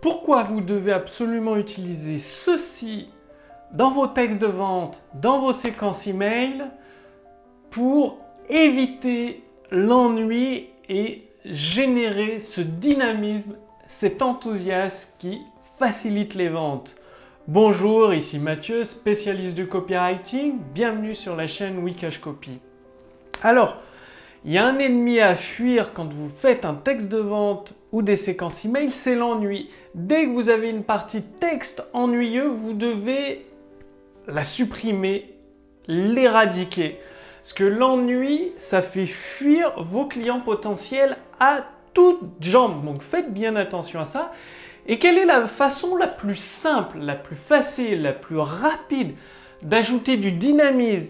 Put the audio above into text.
pourquoi vous devez absolument utiliser ceci dans vos textes de vente, dans vos séquences email, pour éviter l'ennui et générer ce dynamisme, cet enthousiasme qui facilite les ventes? Bonjour, ici Mathieu, spécialiste du copywriting. Bienvenue sur la chaîne Wikash Copy. Alors, il y a un ennemi à fuir quand vous faites un texte de vente ou des séquences email, c'est l'ennui. Dès que vous avez une partie texte ennuyeux, vous devez la supprimer, l'éradiquer. Parce que l'ennui, ça fait fuir vos clients potentiels à toutes jambes. Donc faites bien attention à ça. Et quelle est la façon la plus simple, la plus facile, la plus rapide d'ajouter du dynamisme,